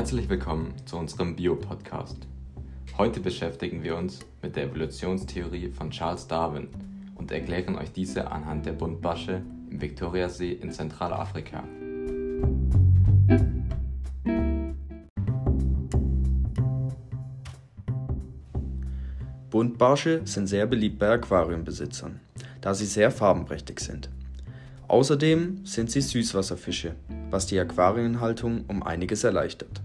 Herzlich willkommen zu unserem Bio-Podcast. Heute beschäftigen wir uns mit der Evolutionstheorie von Charles Darwin und erklären euch diese anhand der Buntbarsche im Viktoriasee in Zentralafrika. Buntbarsche sind sehr beliebt bei Aquariumbesitzern, da sie sehr farbenprächtig sind. Außerdem sind sie Süßwasserfische, was die Aquarienhaltung um einiges erleichtert.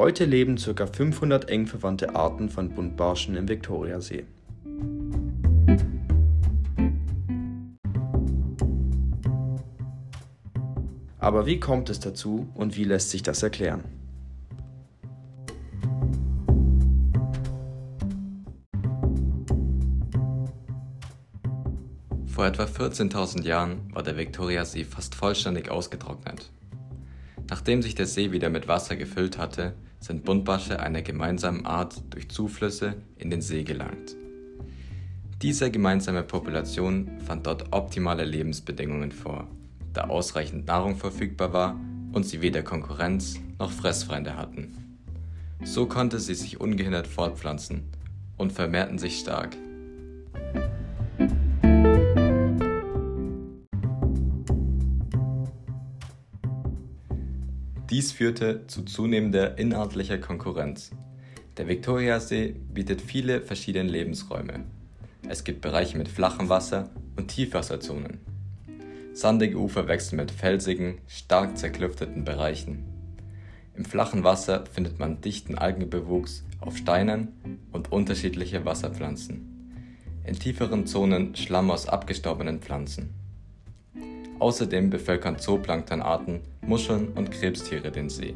Heute leben ca. 500 eng verwandte Arten von Buntbarschen im Viktoriasee. Aber wie kommt es dazu und wie lässt sich das erklären? Vor etwa 14.000 Jahren war der Viktoriasee fast vollständig ausgetrocknet. Nachdem sich der See wieder mit Wasser gefüllt hatte, sind Buntbarsche einer gemeinsamen Art durch Zuflüsse in den See gelangt. Diese gemeinsame Population fand dort optimale Lebensbedingungen vor, da ausreichend Nahrung verfügbar war und sie weder Konkurrenz noch Fressfeinde hatten. So konnte sie sich ungehindert fortpflanzen und vermehrten sich stark. Dies führte zu zunehmender inhaltlicher Konkurrenz. Der Viktoriasee bietet viele verschiedene Lebensräume. Es gibt Bereiche mit flachem Wasser und Tiefwasserzonen. Sandige Ufer wechseln mit felsigen, stark zerklüfteten Bereichen. Im flachen Wasser findet man dichten Algenbewuchs auf Steinen und unterschiedliche Wasserpflanzen. In tieferen Zonen Schlamm aus abgestorbenen Pflanzen. Außerdem bevölkern Zooplanktonarten, Muscheln und Krebstiere den See.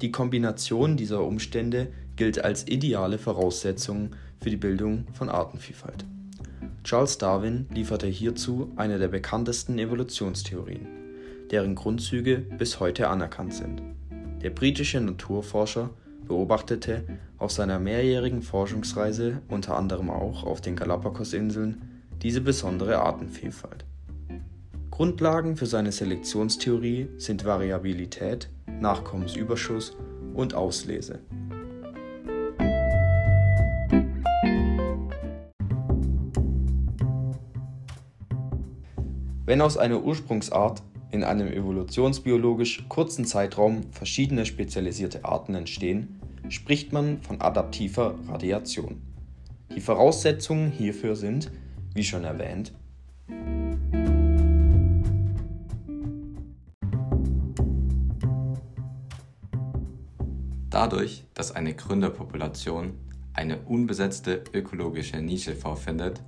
Die Kombination dieser Umstände gilt als ideale Voraussetzung für die Bildung von Artenvielfalt. Charles Darwin lieferte hierzu eine der bekanntesten Evolutionstheorien, deren Grundzüge bis heute anerkannt sind. Der britische Naturforscher beobachtete auf seiner mehrjährigen Forschungsreise unter anderem auch auf den Galapagosinseln diese besondere Artenvielfalt. Grundlagen für seine Selektionstheorie sind Variabilität, Nachkommensüberschuss und Auslese. Wenn aus einer Ursprungsart in einem evolutionsbiologisch kurzen Zeitraum verschiedene spezialisierte Arten entstehen, spricht man von adaptiver Radiation. Die Voraussetzungen hierfür sind, wie schon erwähnt, Dadurch, dass eine Gründerpopulation eine unbesetzte ökologische Nische vorfindet,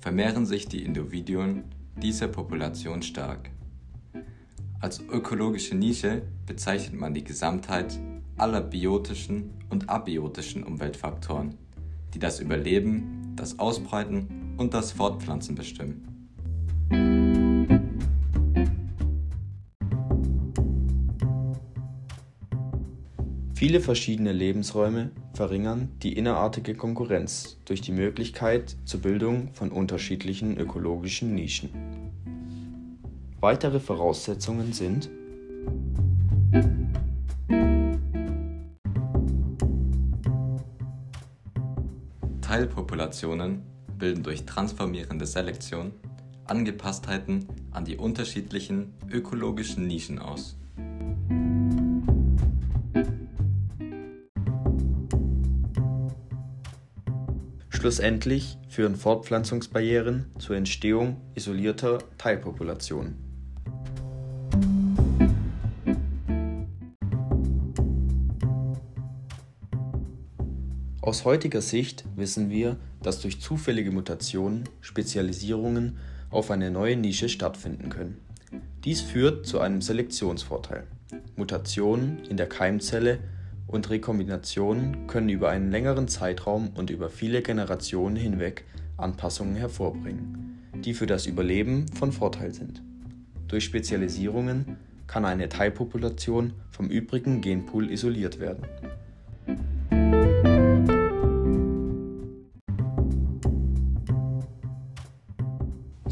vermehren sich die Individuen dieser Population stark. Als ökologische Nische bezeichnet man die Gesamtheit aller biotischen und abiotischen Umweltfaktoren, die das Überleben, das Ausbreiten und das Fortpflanzen bestimmen. Viele verschiedene Lebensräume verringern die innerartige Konkurrenz durch die Möglichkeit zur Bildung von unterschiedlichen ökologischen Nischen. Weitere Voraussetzungen sind Teilpopulationen bilden durch transformierende Selektion Angepasstheiten an die unterschiedlichen ökologischen Nischen aus. Schlussendlich führen Fortpflanzungsbarrieren zur Entstehung isolierter Teilpopulationen. Aus heutiger Sicht wissen wir, dass durch zufällige Mutationen Spezialisierungen auf eine neue Nische stattfinden können. Dies führt zu einem Selektionsvorteil. Mutationen in der Keimzelle und Rekombinationen können über einen längeren Zeitraum und über viele Generationen hinweg Anpassungen hervorbringen, die für das Überleben von Vorteil sind. Durch Spezialisierungen kann eine Teilpopulation vom übrigen Genpool isoliert werden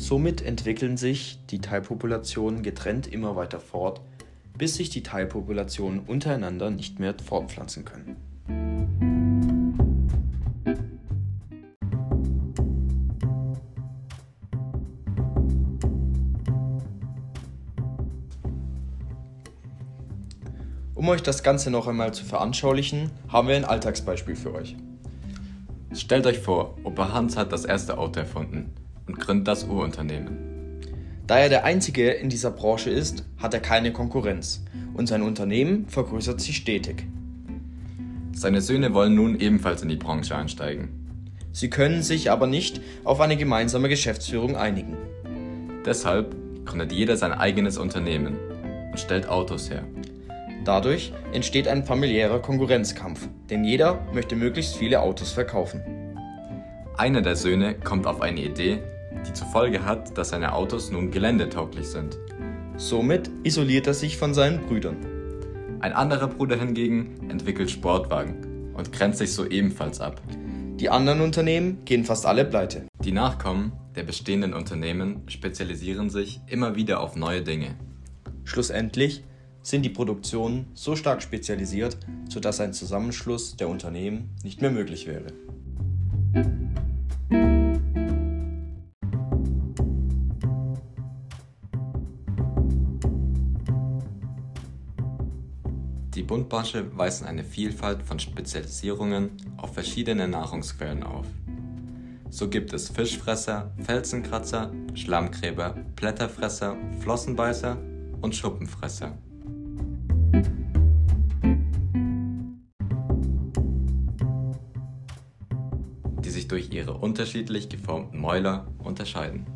Somit entwickeln sich die Teilpopulationen getrennt immer weiter fort, bis sich die Teilpopulationen untereinander nicht mehr fortpflanzen können. Um euch das Ganze noch einmal zu veranschaulichen, haben wir ein Alltagsbeispiel für euch. Stellt euch vor, Opa Hans hat das erste Auto erfunden und gründet das Urunternehmen. Da er der Einzige in dieser Branche ist, hat er keine Konkurrenz und sein Unternehmen vergrößert sich stetig. Seine Söhne wollen nun ebenfalls in die Branche einsteigen. Sie können sich aber nicht auf eine gemeinsame Geschäftsführung einigen. Deshalb gründet jeder sein eigenes Unternehmen und stellt Autos her. Dadurch entsteht ein familiärer Konkurrenzkampf, denn jeder möchte möglichst viele Autos verkaufen. Einer der Söhne kommt auf eine Idee, die zur Folge hat, dass seine Autos nun geländetauglich sind. Somit isoliert er sich von seinen Brüdern. Ein anderer Bruder hingegen entwickelt Sportwagen und grenzt sich so ebenfalls ab. Die anderen Unternehmen gehen fast alle pleite. Die Nachkommen der bestehenden Unternehmen spezialisieren sich immer wieder auf neue Dinge. Schlussendlich sind die Produktionen so stark spezialisiert, sodass ein Zusammenschluss der Unternehmen nicht mehr möglich wäre. Die Buntbarsche weisen eine Vielfalt von Spezialisierungen auf verschiedene Nahrungsquellen auf. So gibt es Fischfresser, Felsenkratzer, Schlammgräber, Blätterfresser, Flossenbeißer und Schuppenfresser. die sich durch ihre unterschiedlich geformten Mäuler unterscheiden.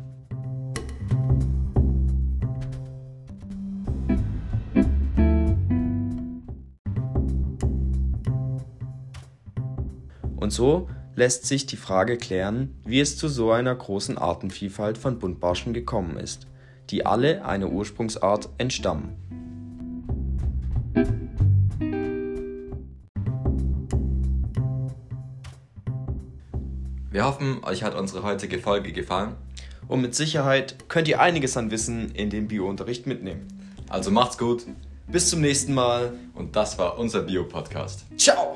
Und so lässt sich die Frage klären, wie es zu so einer großen Artenvielfalt von Buntbarschen gekommen ist, die alle einer Ursprungsart entstammen. Wir hoffen, euch hat unsere heutige Folge gefallen. Und mit Sicherheit könnt ihr einiges an Wissen in den Biounterricht mitnehmen. Also macht's gut Bis zum nächsten Mal. und das war unser Bio-Podcast. Ciao!